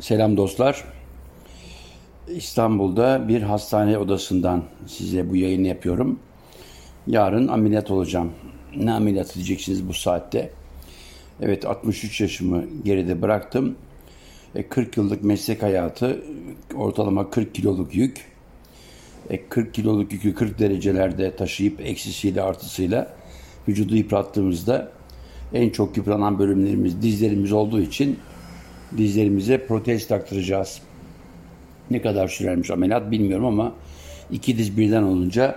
Selam dostlar. İstanbul'da bir hastane odasından size bu yayını yapıyorum. Yarın ameliyat olacağım. Ne ameliyat diyeceksiniz bu saatte? Evet 63 yaşımı geride bıraktım. 40 e, yıllık meslek hayatı ortalama 40 kiloluk yük. 40 e, kiloluk yükü 40 derecelerde taşıyıp eksisiyle artısıyla vücudu yıprattığımızda en çok yıpranan bölümlerimiz dizlerimiz olduğu için dizlerimize protez taktıracağız. Ne kadar sürermiş ameliyat bilmiyorum ama iki diz birden olunca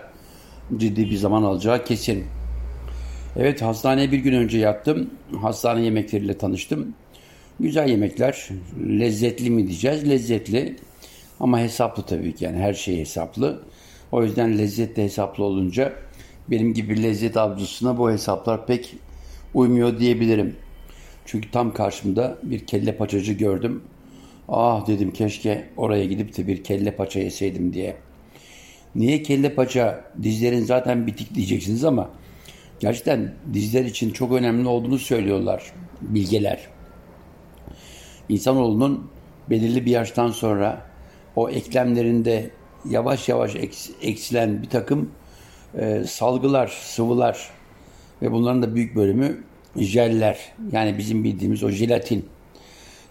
ciddi bir zaman alacağı kesin. Evet hastaneye bir gün önce yattım. Hastane yemekleriyle tanıştım. Güzel yemekler. Lezzetli mi diyeceğiz? Lezzetli. Ama hesaplı tabii ki yani her şey hesaplı. O yüzden lezzetli hesaplı olunca benim gibi lezzet avcısına bu hesaplar pek uymuyor diyebilirim. Çünkü tam karşımda bir kelle paçacı gördüm. Ah dedim keşke oraya gidip de bir kelle paça yeseydim diye. Niye kelle paça? Dizlerin zaten bitik diyeceksiniz ama gerçekten dizler için çok önemli olduğunu söylüyorlar bilgeler. İnsanoğlunun belirli bir yaştan sonra o eklemlerinde yavaş yavaş eksilen bir takım e, salgılar, sıvılar ve bunların da büyük bölümü jeller. Yani bizim bildiğimiz o jelatin.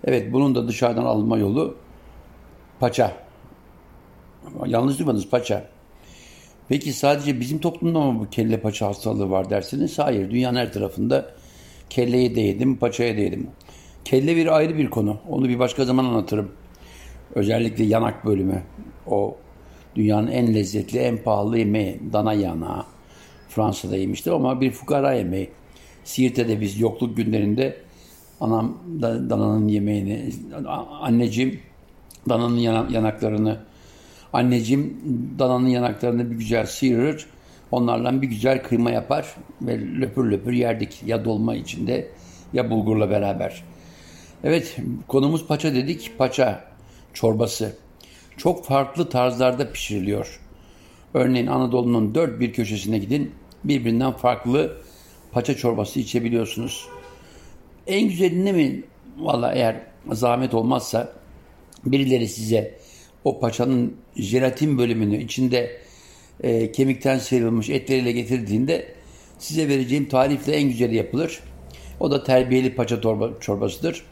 Evet bunun da dışarıdan alınma yolu paça. Yanlış duymadınız paça. Peki sadece bizim toplumda mı bu kelle paça hastalığı var dersiniz? Hayır. Dünyanın her tarafında kelleyi de yedim, paçaya da yedim. Kelle bir ayrı bir konu. Onu bir başka zaman anlatırım. Özellikle yanak bölümü. O dünyanın en lezzetli, en pahalı yemeği. Dana yanağı. Fransa'da yemiştim ama bir fukara yemeği. Siirt'te biz yokluk günlerinde anam da, dananın yemeğini, anneciğim dananın yanaklarını, anneciğim dananın yanaklarını bir güzel sıyırır. Onlarla bir güzel kıyma yapar ve löpür löpür yerdik. Ya dolma içinde ya bulgurla beraber. Evet konumuz paça dedik. Paça çorbası. Çok farklı tarzlarda pişiriliyor. Örneğin Anadolu'nun dört bir köşesine gidin. Birbirinden farklı paça çorbası içebiliyorsunuz. En güzelini mi? Valla eğer zahmet olmazsa birileri size o paçanın jelatin bölümünü içinde e, kemikten sıyrılmış etleriyle getirdiğinde size vereceğim tarifle en güzeli yapılır. O da terbiyeli paça torba, çorbasıdır.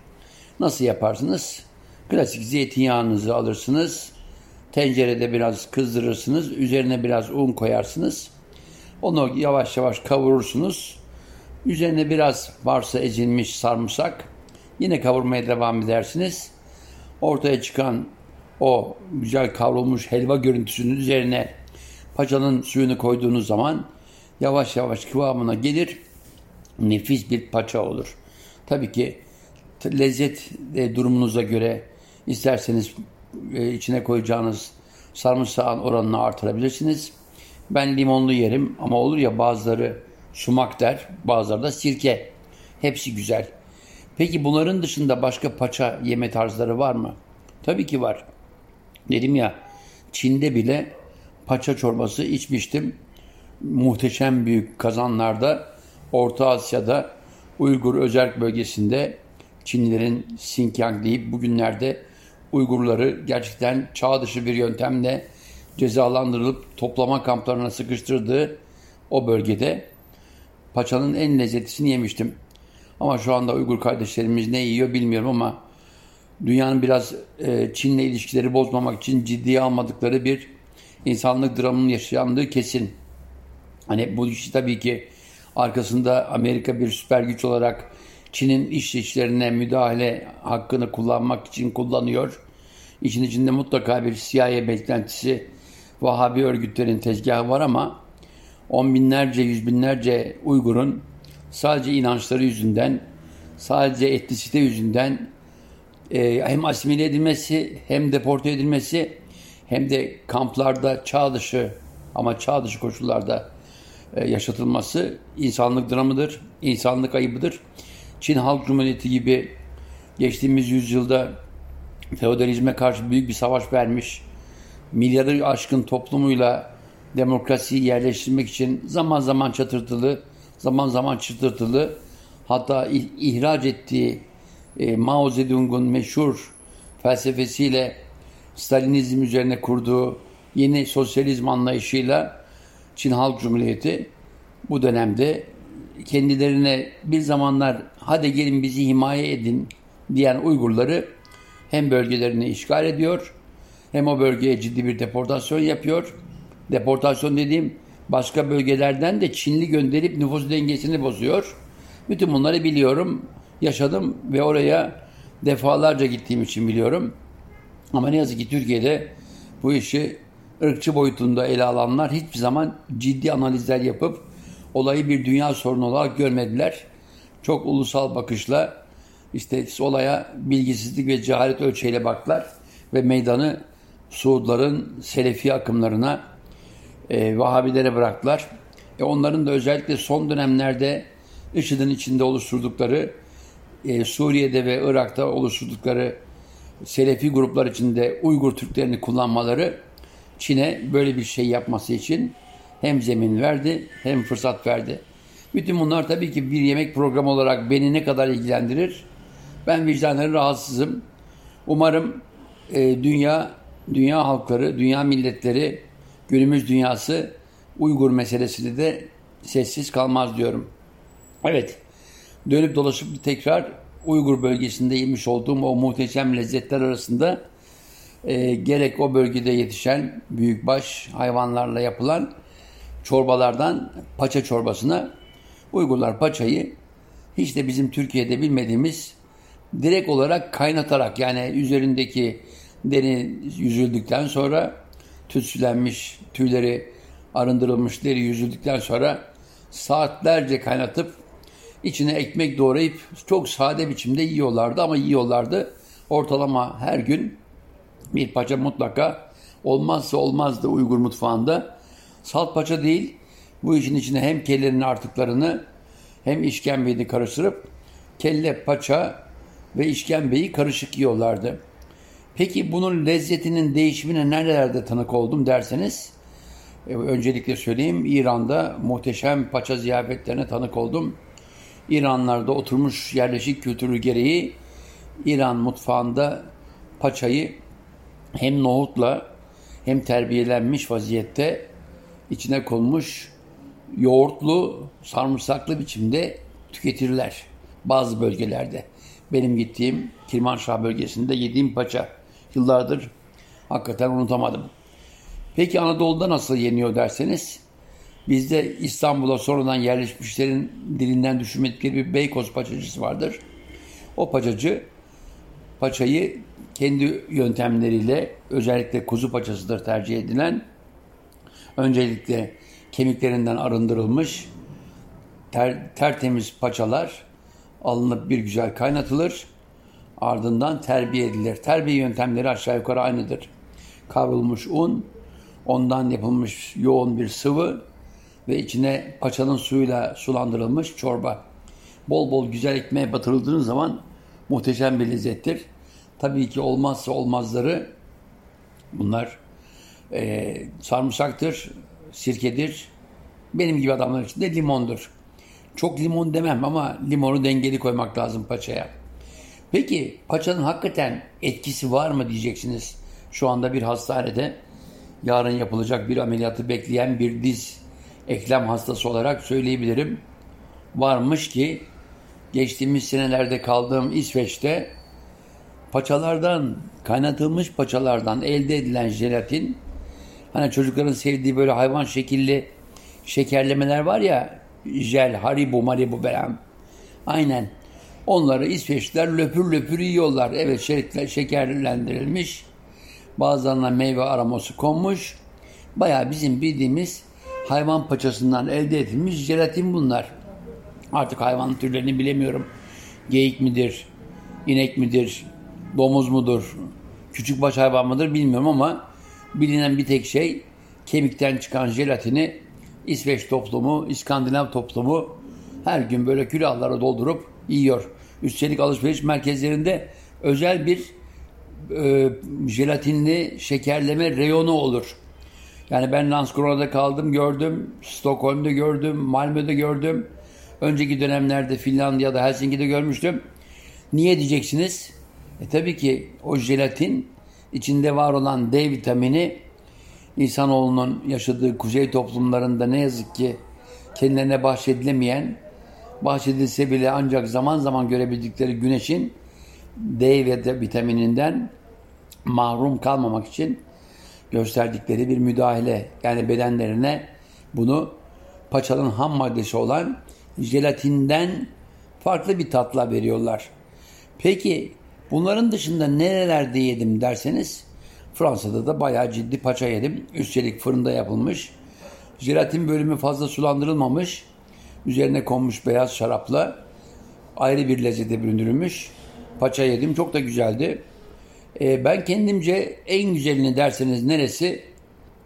Nasıl yaparsınız? Klasik zeytinyağınızı alırsınız. Tencerede biraz kızdırırsınız. Üzerine biraz un koyarsınız. Onu yavaş yavaş kavurursunuz. Üzerine biraz varsa ezilmiş sarımsak. Yine kavurmaya devam edersiniz. Ortaya çıkan o güzel kavrulmuş helva görüntüsünün üzerine paçanın suyunu koyduğunuz zaman yavaş yavaş kıvamına gelir. Nefis bir paça olur. Tabii ki lezzet durumunuza göre isterseniz e, içine koyacağınız sarımsağın oranını artırabilirsiniz. Ben limonlu yerim ama olur ya bazıları sumak der, bazıları da sirke. Hepsi güzel. Peki bunların dışında başka paça yeme tarzları var mı? Tabii ki var. Dedim ya Çin'de bile paça çorbası içmiştim. Muhteşem büyük kazanlarda Orta Asya'da Uygur özerk bölgesinde Çinlilerin Xinjiang deyip bugünlerde Uygurları gerçekten çağ dışı bir yöntemle cezalandırılıp toplama kamplarına sıkıştırdığı o bölgede paçanın en lezzetlisini yemiştim. Ama şu anda Uygur kardeşlerimiz ne yiyor bilmiyorum ama dünyanın biraz e, Çin'le ilişkileri bozmamak için ciddiye almadıkları bir insanlık dramının yaşandığı kesin. Hani bu işi tabii ki arkasında Amerika bir süper güç olarak Çin'in iş işlerine müdahale hakkını kullanmak için kullanıyor. İçin içinde mutlaka bir CIA beklentisi Vahabi örgütlerin tezgahı var ama on binlerce, yüz binlerce Uygur'un sadece inançları yüzünden, sadece etnisite yüzünden e, hem asimile edilmesi, hem deporte edilmesi, hem de kamplarda çağ dışı ama çağ dışı koşullarda e, yaşatılması insanlık dramıdır, insanlık ayıbıdır. Çin Halk Cumhuriyeti gibi geçtiğimiz yüzyılda feodalizme karşı büyük bir savaş vermiş, milyarı aşkın toplumuyla demokrasiyi yerleştirmek için zaman zaman çatırtılı, zaman zaman çıtırtılı hatta ihraç ettiği e, Mao Zedong'un meşhur felsefesiyle Stalinizm üzerine kurduğu yeni sosyalizm anlayışıyla Çin Halk Cumhuriyeti bu dönemde kendilerine bir zamanlar hadi gelin bizi himaye edin diyen Uygurları hem bölgelerini işgal ediyor hem o bölgeye ciddi bir deportasyon yapıyor. Deportasyon dediğim başka bölgelerden de Çinli gönderip nüfus dengesini bozuyor. Bütün bunları biliyorum, yaşadım ve oraya defalarca gittiğim için biliyorum. Ama ne yazık ki Türkiye'de bu işi ırkçı boyutunda ele alanlar hiçbir zaman ciddi analizler yapıp olayı bir dünya sorunu olarak görmediler. Çok ulusal bakışla işte olaya bilgisizlik ve cehalet ölçeğiyle baktılar ve meydanı Suudların Selefi akımlarına, e, Vahabilere bıraktılar. E onların da özellikle son dönemlerde IŞİD'in içinde oluşturdukları, e, Suriye'de ve Irak'ta oluşturdukları Selefi gruplar içinde Uygur Türklerini kullanmaları Çin'e böyle bir şey yapması için hem zemin verdi hem fırsat verdi. Bütün bunlar tabii ki bir yemek programı olarak beni ne kadar ilgilendirir? Ben vicdanları rahatsızım. Umarım e, dünya, dünya halkları, dünya milletleri, günümüz dünyası Uygur meselesini de sessiz kalmaz diyorum. Evet, dönüp dolaşıp tekrar Uygur bölgesinde yemiş olduğum o muhteşem lezzetler arasında e, gerek o bölgede yetişen büyükbaş hayvanlarla yapılan çorbalardan paça çorbasına Uygurlar paçayı hiç de bizim Türkiye'de bilmediğimiz direkt olarak kaynatarak yani üzerindeki deri yüzüldükten sonra tütsülenmiş tüyleri arındırılmış deri yüzüldükten sonra saatlerce kaynatıp içine ekmek doğrayıp çok sade biçimde yiyorlardı ama yiyorlardı. Ortalama her gün bir paça mutlaka olmazsa olmazdı Uygur mutfağında. Salt paça değil, bu işin içine hem kellerin artıklarını hem işkembeyi karıştırıp kelle, paça ve işkembeyi karışık yiyorlardı. Peki bunun lezzetinin değişimine nerelerde tanık oldum derseniz, e, öncelikle söyleyeyim İran'da muhteşem paça ziyafetlerine tanık oldum. İranlarda oturmuş yerleşik kültürü gereği İran mutfağında paçayı hem nohutla hem terbiyelenmiş vaziyette içine konmuş yoğurtlu, sarımsaklı biçimde tüketirler bazı bölgelerde. Benim gittiğim Kirmanşah bölgesinde yediğim paça. Yıllardır hakikaten unutamadım. Peki Anadolu'da nasıl yeniyor derseniz, bizde İstanbul'a sonradan yerleşmişlerin dilinden düşünmedikleri bir Beykoz paçacısı vardır. O paçacı paçayı kendi yöntemleriyle özellikle kuzu paçasıdır tercih edilen öncelikle kemiklerinden arındırılmış ter, tertemiz paçalar alınıp bir güzel kaynatılır. Ardından terbiye edilir. Terbiye yöntemleri aşağı yukarı aynıdır. Kavrulmuş un, ondan yapılmış yoğun bir sıvı ve içine paçanın suyuyla sulandırılmış çorba. Bol bol güzel ekmeğe batırıldığınız zaman muhteşem bir lezzettir. Tabii ki olmazsa olmazları bunlar e, sarımsaktır, sirkedir. Benim gibi adamlar için de limondur. Çok limon demem ama limonu dengeli koymak lazım paçaya. Peki paçanın hakikaten etkisi var mı diyeceksiniz. Şu anda bir hastanede yarın yapılacak bir ameliyatı bekleyen bir diz eklem hastası olarak söyleyebilirim. Varmış ki geçtiğimiz senelerde kaldığım İsveç'te paçalardan, kaynatılmış paçalardan elde edilen jelatin hani çocukların sevdiği böyle hayvan şekilli şekerlemeler var ya jel, haribo, maribo falan. Aynen. Onları İsveçliler löpür löpür yiyorlar. Evet şekerlendirilmiş. Bazılarına meyve aroması konmuş. Baya bizim bildiğimiz hayvan paçasından elde edilmiş jelatin bunlar. Artık hayvan türlerini bilemiyorum. Geyik midir, inek midir, domuz mudur, küçük baş hayvan mıdır bilmiyorum ama bilinen bir tek şey kemikten çıkan jelatini İsveç toplumu, İskandinav toplumu her gün böyle külahlara doldurup yiyor. Üstelik alışveriş merkezlerinde özel bir e, jelatinli şekerleme reyonu olur. Yani ben Landskrona'da kaldım, gördüm, Stockholm'da gördüm, Malmö'de gördüm. Önceki dönemlerde Finlandiya'da, Helsinki'de görmüştüm. Niye diyeceksiniz? E tabii ki o jelatin içinde var olan D vitamini insanoğlunun yaşadığı kuzey toplumlarında ne yazık ki kendilerine bahşedilemeyen, bahşedilse bile ancak zaman zaman görebildikleri güneşin D ve vitamininden mahrum kalmamak için gösterdikleri bir müdahale. Yani bedenlerine bunu paçanın ham maddesi olan jelatinden farklı bir tatla veriyorlar. Peki bunların dışında nerelerde yedim derseniz Fransa'da da bayağı ciddi paça yedim. Üstelik fırında yapılmış. Jelatin bölümü fazla sulandırılmamış. Üzerine konmuş beyaz şarapla ayrı bir lezzete büründürülmüş. Paça yedim. Çok da güzeldi. Ee, ben kendimce en güzelini derseniz neresi?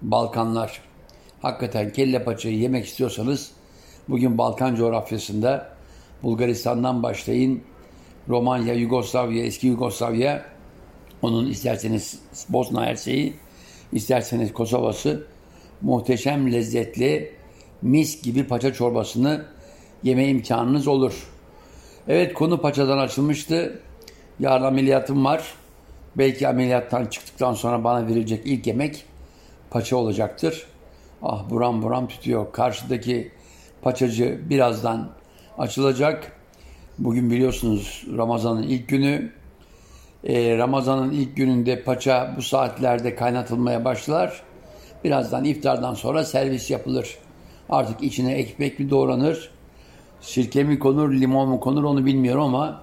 Balkanlar. Hakikaten kelle paçayı yemek istiyorsanız bugün Balkan coğrafyasında Bulgaristan'dan başlayın Romanya, Yugoslavya, eski Yugoslavya onun isterseniz Bosna Herseyi, isterseniz Kosova'sı muhteşem lezzetli mis gibi paça çorbasını yeme imkanınız olur. Evet konu paçadan açılmıştı. Yarın ameliyatım var. Belki ameliyattan çıktıktan sonra bana verilecek ilk yemek paça olacaktır. Ah buram buram tutuyor. Karşıdaki paçacı birazdan açılacak. Bugün biliyorsunuz Ramazan'ın ilk günü. Ee, Ramazan'ın ilk gününde paça bu saatlerde kaynatılmaya başlar. Birazdan iftardan sonra servis yapılır. Artık içine ekmek mi doğranır, sirke mi konur, limon mu konur onu bilmiyorum ama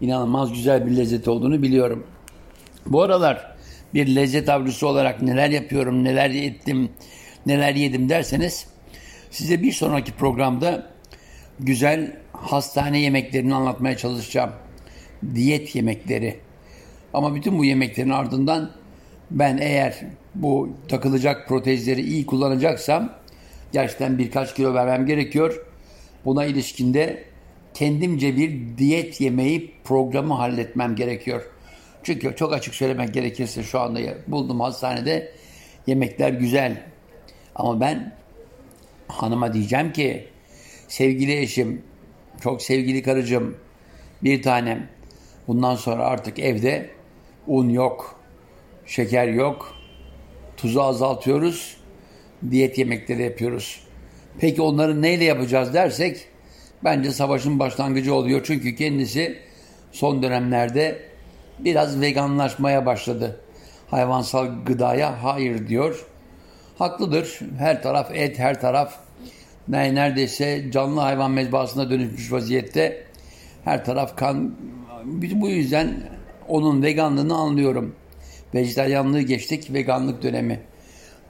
inanılmaz güzel bir lezzet olduğunu biliyorum. Bu aralar bir lezzet avcısı olarak neler yapıyorum, neler ettim, neler yedim derseniz size bir sonraki programda güzel hastane yemeklerini anlatmaya çalışacağım. Diyet yemekleri. Ama bütün bu yemeklerin ardından ben eğer bu takılacak protezleri iyi kullanacaksam gerçekten birkaç kilo vermem gerekiyor. Buna ilişkinde kendimce bir diyet yemeği programı halletmem gerekiyor. Çünkü çok açık söylemek gerekirse şu anda buldum hastanede yemekler güzel. Ama ben hanıma diyeceğim ki sevgili eşim, çok sevgili karıcığım, bir tanem bundan sonra artık evde un yok, şeker yok, tuzu azaltıyoruz, diyet yemekleri yapıyoruz. Peki onları neyle yapacağız dersek bence savaşın başlangıcı oluyor. Çünkü kendisi son dönemlerde biraz veganlaşmaya başladı. Hayvansal gıdaya hayır diyor. Haklıdır. Her taraf et, her taraf neredeyse canlı hayvan mezbahasına dönüşmüş vaziyette. Her taraf kan. Bu yüzden onun veganlığını anlıyorum. Vejetaryanlığı geçtik, veganlık dönemi.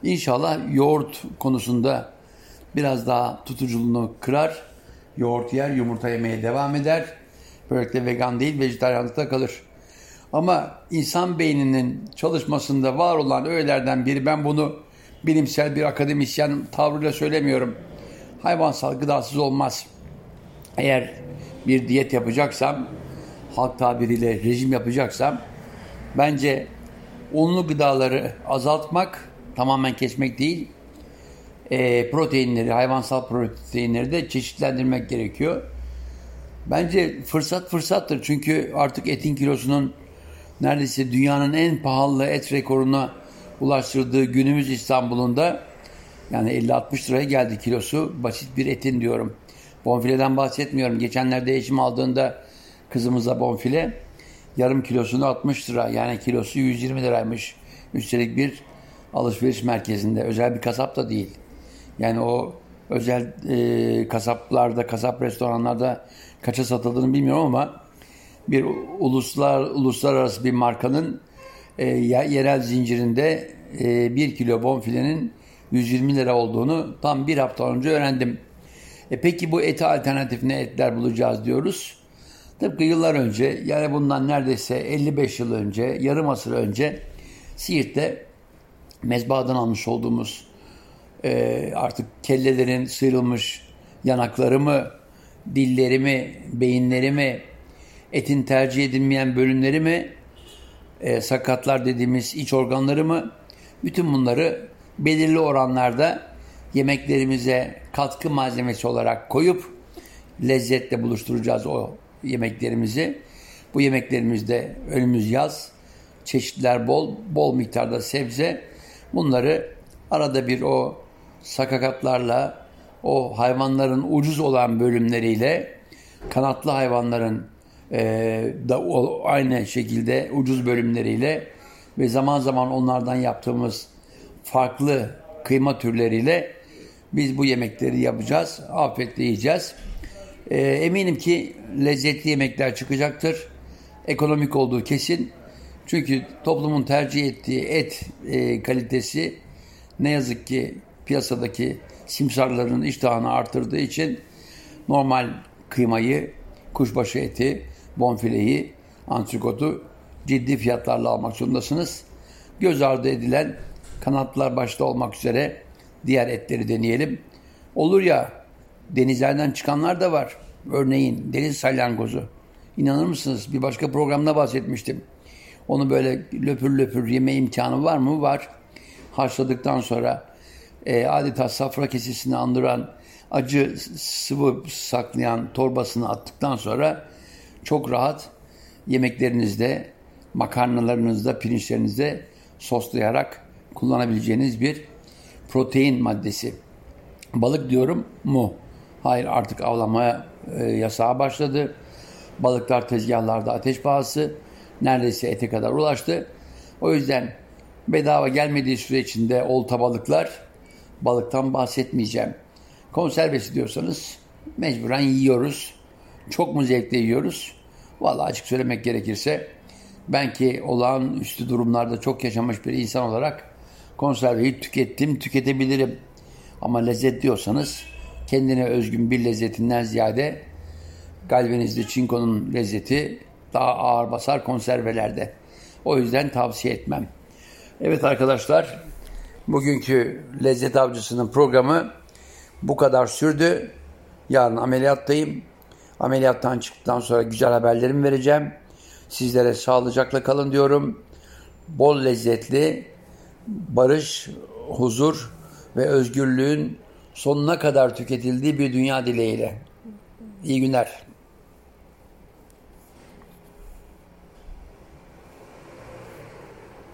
İnşallah yoğurt konusunda biraz daha tutuculuğunu kırar. Yoğurt yer, yumurta yemeye devam eder. Böylelikle vegan değil, vejetaryanlıkta kalır. Ama insan beyninin çalışmasında var olan öğelerden biri, ben bunu bilimsel bir akademisyen tavrıyla söylemiyorum. Hayvansal gıdasız olmaz. Eğer bir diyet yapacaksam, halk tabiriyle rejim yapacaksam, bence unlu gıdaları azaltmak, tamamen kesmek değil, e, proteinleri, hayvansal proteinleri de çeşitlendirmek gerekiyor. Bence fırsat fırsattır. Çünkü artık etin kilosunun neredeyse dünyanın en pahalı et rekoruna ulaştırdığı günümüz İstanbul'unda yani 50-60 liraya geldi kilosu. Basit bir etin diyorum. Bonfileden bahsetmiyorum. Geçenlerde eşim aldığında kızımıza bonfile yarım kilosunu 60 lira yani kilosu 120 liraymış. Üstelik bir alışveriş merkezinde özel bir kasap da değil. Yani o özel e, kasaplarda, kasap restoranlarda kaça satıldığını bilmiyorum ama bir uluslar uluslararası bir markanın e, yerel zincirinde e, 1 kilo bonfilenin 120 lira olduğunu tam bir hafta önce öğrendim. E peki bu ete alternatif ne etler bulacağız diyoruz. Tıpkı yıllar önce yani bundan neredeyse 55 yıl önce yarım asır önce Siirt'te mezbahadan almış olduğumuz e, artık kellelerin sıyrılmış yanakları mı, dilleri mi, beyinleri mi, etin tercih edilmeyen bölümleri mi, e, sakatlar dediğimiz iç organları mı, bütün bunları belirli oranlarda yemeklerimize katkı malzemesi olarak koyup lezzetle buluşturacağız o yemeklerimizi. Bu yemeklerimizde önümüz yaz. Çeşitler bol, bol miktarda sebze. Bunları arada bir o sakakatlarla, o hayvanların ucuz olan bölümleriyle, kanatlı hayvanların e, da o, aynı şekilde ucuz bölümleriyle ve zaman zaman onlardan yaptığımız farklı kıyma türleriyle biz bu yemekleri yapacağız. Afiyetle yiyeceğiz. E, eminim ki lezzetli yemekler çıkacaktır. Ekonomik olduğu kesin. Çünkü toplumun tercih ettiği et e, kalitesi ne yazık ki piyasadaki simsarların iştahını artırdığı için normal kıymayı, kuşbaşı eti, bonfileyi, antrikotu ciddi fiyatlarla almak zorundasınız. Göz ardı edilen kanatlar başta olmak üzere diğer etleri deneyelim. Olur ya denizlerden çıkanlar da var. Örneğin deniz salyangozu. İnanır mısınız? Bir başka programda bahsetmiştim. Onu böyle löpür löpür yeme imkanı var mı? Var. Haşladıktan sonra e, adeta safra kesesini andıran acı sıvı saklayan torbasını attıktan sonra çok rahat yemeklerinizde, makarnalarınızda, pirinçlerinizde soslayarak kullanabileceğiniz bir protein maddesi. Balık diyorum mu? Hayır artık avlamaya e, yasağı başladı. Balıklar tezgahlarda ateş pahası. Neredeyse ete kadar ulaştı. O yüzden bedava gelmediği süre içinde olta balıklar balıktan bahsetmeyeceğim. Konservesi diyorsanız mecburen yiyoruz. Çok mu zevkle yiyoruz? Vallahi açık söylemek gerekirse ben ki olağanüstü durumlarda çok yaşamış bir insan olarak konserveyi tükettim, tüketebilirim. Ama lezzet diyorsanız kendine özgün bir lezzetinden ziyade galvanizli çinkonun lezzeti daha ağır basar konservelerde. O yüzden tavsiye etmem. Evet arkadaşlar, bugünkü Lezzet Avcısı'nın programı bu kadar sürdü. Yarın ameliyattayım. Ameliyattan çıktıktan sonra güzel haberlerimi vereceğim. Sizlere sağlıcakla kalın diyorum. Bol lezzetli, barış, huzur ve özgürlüğün sonuna kadar tüketildiği bir dünya dileğiyle. İyi günler.